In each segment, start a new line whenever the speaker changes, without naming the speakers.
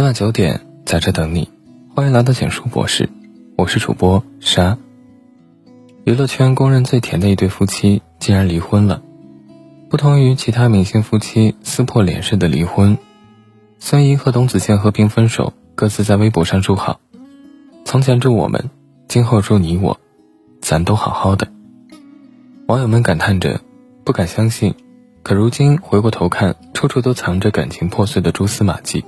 每晚九点在这等你，欢迎来到简书博士，我是主播沙。娱乐圈公认最甜的一对夫妻竟然离婚了。不同于其他明星夫妻撕破脸式的离婚，孙怡和董子健和平分手，各自在微博上祝好：“从前祝我们，今后祝你我，咱都好好的。”网友们感叹着，不敢相信，可如今回过头看，处处都藏着感情破碎的蛛丝马迹。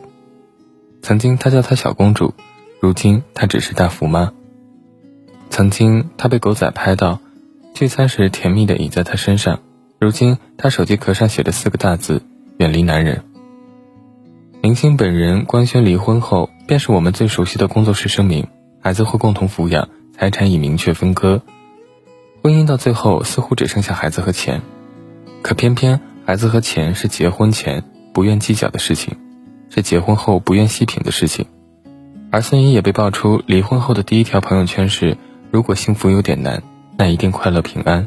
曾经她叫她小公主，如今她只是大福妈。曾经她被狗仔拍到聚餐时甜蜜的倚在她身上，如今他手机壳上写着四个大字：远离男人。明星本人官宣离婚后，便是我们最熟悉的工作室声明：孩子会共同抚养，财产已明确分割。婚姻到最后似乎只剩下孩子和钱，可偏偏孩子和钱是结婚前不愿计较的事情。是结婚后不愿细品的事情，而孙怡也被爆出离婚后的第一条朋友圈是：“如果幸福有点难，那一定快乐平安。”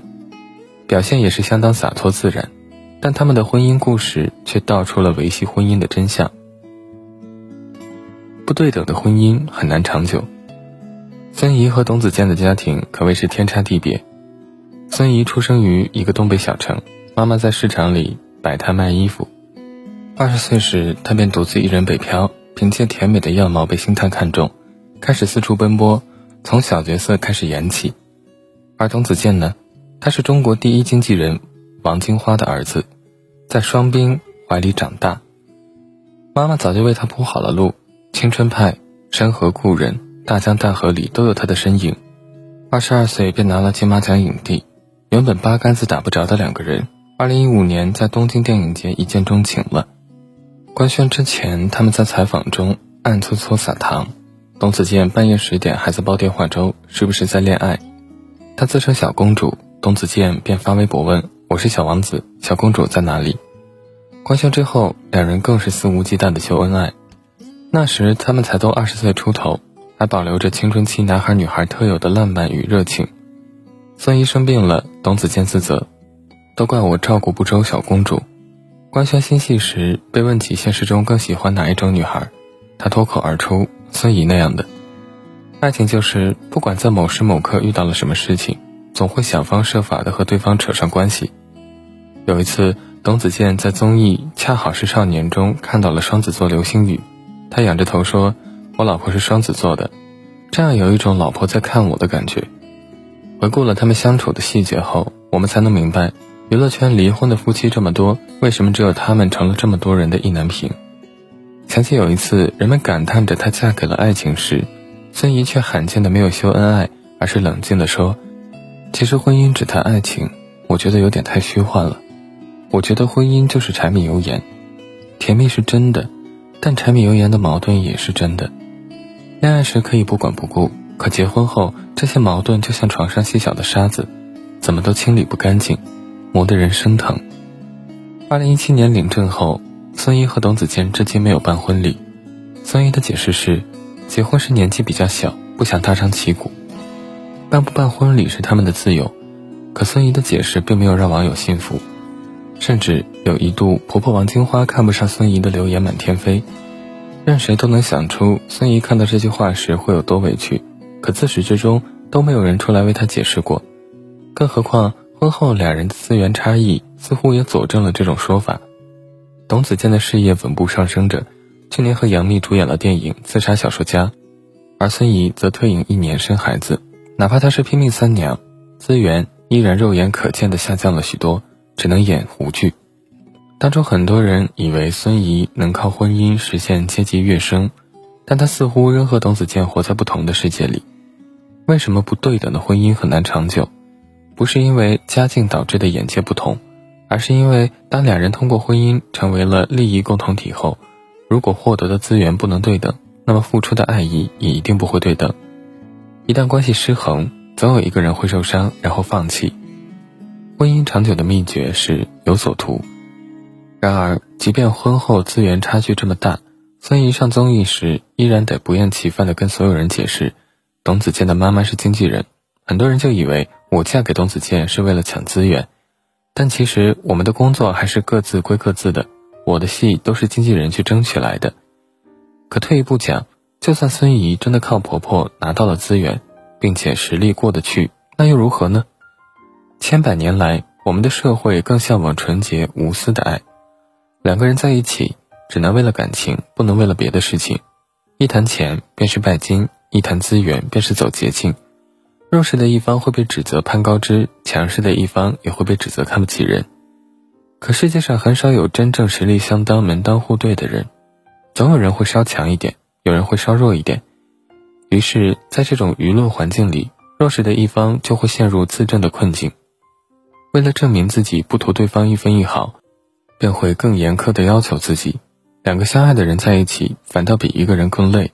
表现也是相当洒脱自然，但他们的婚姻故事却道出了维系婚姻的真相。不对等的婚姻很难长久。孙怡和董子健的家庭可谓是天差地别。孙怡出生于一个东北小城，妈妈在市场里摆摊卖衣服。二十岁时，他便独自一人北漂，凭借甜美的样貌被星探看中，开始四处奔波，从小角色开始演起。而董子健呢，他是中国第一经纪人王金花的儿子，在双冰怀里长大，妈妈早就为他铺好了路，青春派、山河故人、大江大河里都有他的身影。二十二岁便拿了金马奖影帝，原本八竿子打不着的两个人，二零一五年在东京电影节一见钟情了。官宣之前，他们在采访中暗搓搓撒糖。董子健半夜十点还在煲电话粥，是不是在恋爱？他自称小公主，董子健便发微博问：“我是小王子，小公主在哪里？”官宣之后，两人更是肆无忌惮的秀恩爱。那时他们才都二十岁出头，还保留着青春期男孩女孩特有的浪漫与热情。孙怡生病了，董子健自责：“都怪我照顾不周，小公主。”官宣新戏时，被问起现实中更喜欢哪一种女孩，他脱口而出：“孙怡那样的。”爱情就是不管在某时某刻遇到了什么事情，总会想方设法的和对方扯上关系。有一次，董子健在综艺《恰好是少年》中看到了双子座流星雨，他仰着头说：“我老婆是双子座的。”这样有一种老婆在看我的感觉。回顾了他们相处的细节后，我们才能明白。娱乐圈离婚的夫妻这么多，为什么只有他们成了这么多人的意难平？想起有一次，人们感叹着她嫁给了爱情时，孙怡却罕见的没有秀恩爱，而是冷静的说：“其实婚姻只谈爱情，我觉得有点太虚幻了。我觉得婚姻就是柴米油盐，甜蜜是真的，但柴米油盐的矛盾也是真的。恋爱时可以不管不顾，可结婚后，这些矛盾就像床上细小的沙子，怎么都清理不干净。”磨得人生疼。二零一七年领证后，孙怡和董子健至今没有办婚礼。孙怡的解释是，结婚时年纪比较小，不想大张旗鼓。办不办婚礼是他们的自由。可孙怡的解释并没有让网友信服，甚至有一度婆婆王金花看不上孙怡的留言满天飞。任谁都能想出孙怡看到这句话时会有多委屈，可自始至终都没有人出来为她解释过。更何况。婚后两人的资源差异似乎也佐证了这种说法。董子健的事业稳步上升着，去年和杨幂主演了电影《自杀小说家》，而孙怡则退隐一年生孩子。哪怕她是拼命三娘，资源依然肉眼可见的下降了许多，只能演胡剧。当初很多人以为孙怡能靠婚姻实现阶级跃升，但她似乎仍和董子健活在不同的世界里。为什么不对等的婚姻很难长久？不是因为家境导致的眼界不同，而是因为当两人通过婚姻成为了利益共同体后，如果获得的资源不能对等，那么付出的爱意也一定不会对等。一旦关系失衡，总有一个人会受伤，然后放弃。婚姻长久的秘诀是有所图。然而，即便婚后资源差距这么大，孙怡上综艺时依然得不厌其烦地跟所有人解释，董子健的妈妈是经纪人。很多人就以为。我嫁给董子健是为了抢资源，但其实我们的工作还是各自归各自的。我的戏都是经纪人去争取来的。可退一步讲，就算孙怡真的靠婆婆拿到了资源，并且实力过得去，那又如何呢？千百年来，我们的社会更向往纯洁无私的爱。两个人在一起，只能为了感情，不能为了别的事情。一谈钱便是拜金，一谈资源便是走捷径。弱势的一方会被指责攀高枝，强势的一方也会被指责看不起人。可世界上很少有真正实力相当、门当户对的人，总有人会稍强一点，有人会稍弱一点。于是，在这种舆论环境里，弱势的一方就会陷入自证的困境。为了证明自己不图对方一分一毫，便会更严苛地要求自己。两个相爱的人在一起，反倒比一个人更累。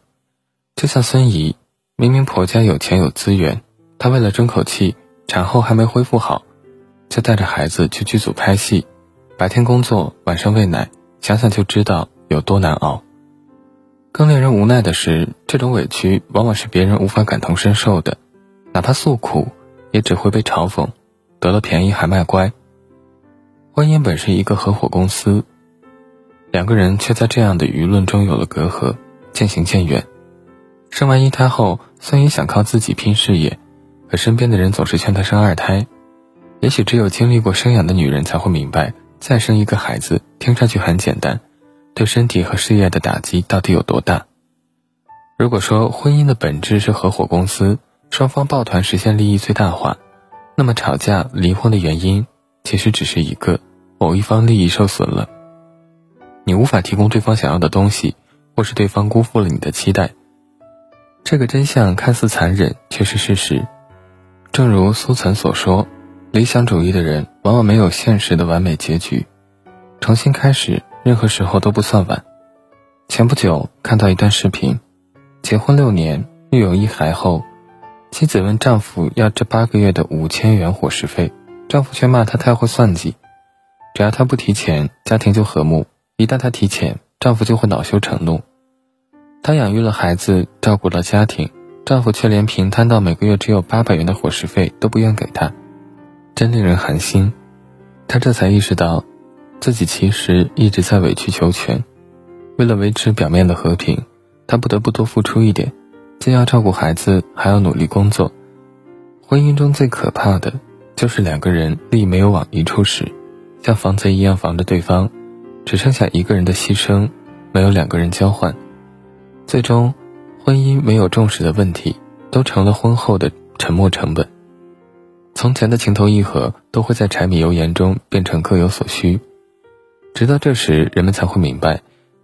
就像孙怡，明明婆家有钱有资源。她为了争口气，产后还没恢复好，就带着孩子去剧组拍戏，白天工作，晚上喂奶，想想就知道有多难熬。更令人无奈的是，这种委屈往往是别人无法感同身受的，哪怕诉苦，也只会被嘲讽，得了便宜还卖乖。婚姻本是一个合伙公司，两个人却在这样的舆论中有了隔阂，渐行渐远。生完一胎后，孙怡想靠自己拼事业。可身边的人总是劝她生二胎，也许只有经历过生养的女人才会明白，再生一个孩子听上去很简单，对身体和事业的打击到底有多大。如果说婚姻的本质是合伙公司，双方抱团实现利益最大化，那么吵架离婚的原因其实只是一个，某一方利益受损了，你无法提供对方想要的东西，或是对方辜负了你的期待。这个真相看似残忍，却是事实。正如苏岑所说，理想主义的人往往没有现实的完美结局。重新开始，任何时候都不算晚。前不久看到一段视频，结婚六年，育有一孩后，妻子问丈夫要这八个月的五千元伙食费，丈夫却骂她太会算计。只要她不提钱，家庭就和睦；一旦她提钱，丈夫就会恼羞成怒。她养育了孩子，照顾了家庭。丈夫却连平摊到每个月只有八百元的伙食费都不愿给她，真令人寒心。她这才意识到，自己其实一直在委曲求全。为了维持表面的和平，她不得不多付出一点，既要照顾孩子，还要努力工作。婚姻中最可怕的，就是两个人力没有往一处使，像防贼一样防着对方，只剩下一个人的牺牲，没有两个人交换，最终。婚姻没有重视的问题，都成了婚后的沉没成本。从前的情投意合，都会在柴米油盐中变成各有所需。直到这时，人们才会明白，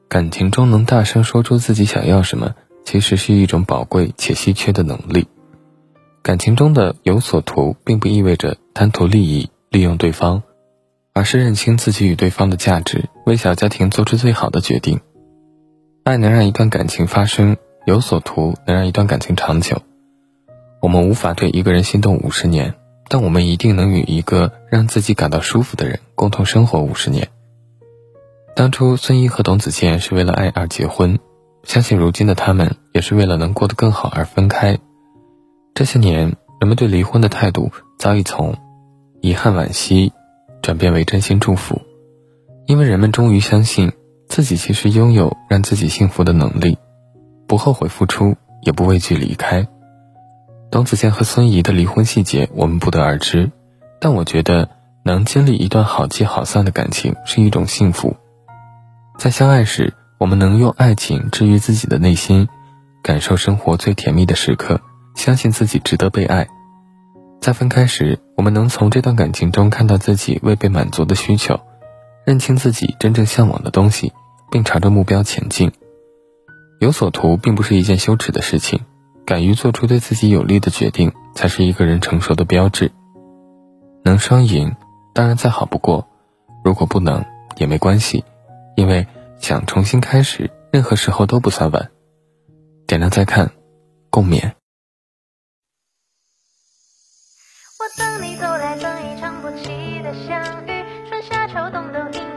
感情中能大声说出自己想要什么，其实是一种宝贵且稀缺的能力。感情中的有所图，并不意味着贪图利益、利用对方，而是认清自己与对方的价值，为小家庭做出最好的决定。爱能让一段感情发生。有所图能让一段感情长久。我们无法对一个人心动五十年，但我们一定能与一个让自己感到舒服的人共同生活五十年。当初孙一和董子健是为了爱而结婚，相信如今的他们也是为了能过得更好而分开。这些年，人们对离婚的态度早已从遗憾惋惜转变为真心祝福，因为人们终于相信自己其实拥有让自己幸福的能力。不后悔付出，也不畏惧离开。董子健和孙怡的离婚细节我们不得而知，但我觉得能经历一段好聚好散的感情是一种幸福。在相爱时，我们能用爱情治愈自己的内心，感受生活最甜蜜的时刻，相信自己值得被爱。在分开时，我们能从这段感情中看到自己未被满足的需求，认清自己真正向往的东西，并朝着目标前进。有所图并不是一件羞耻的事情，敢于做出对自己有利的决定，才是一个人成熟的标志。能双赢，当然再好不过；如果不能，也没关系，因为想重新开始，任何时候都不算晚。点亮再看，共勉。我等你走来，等一场不期的相遇，春夏秋冬都听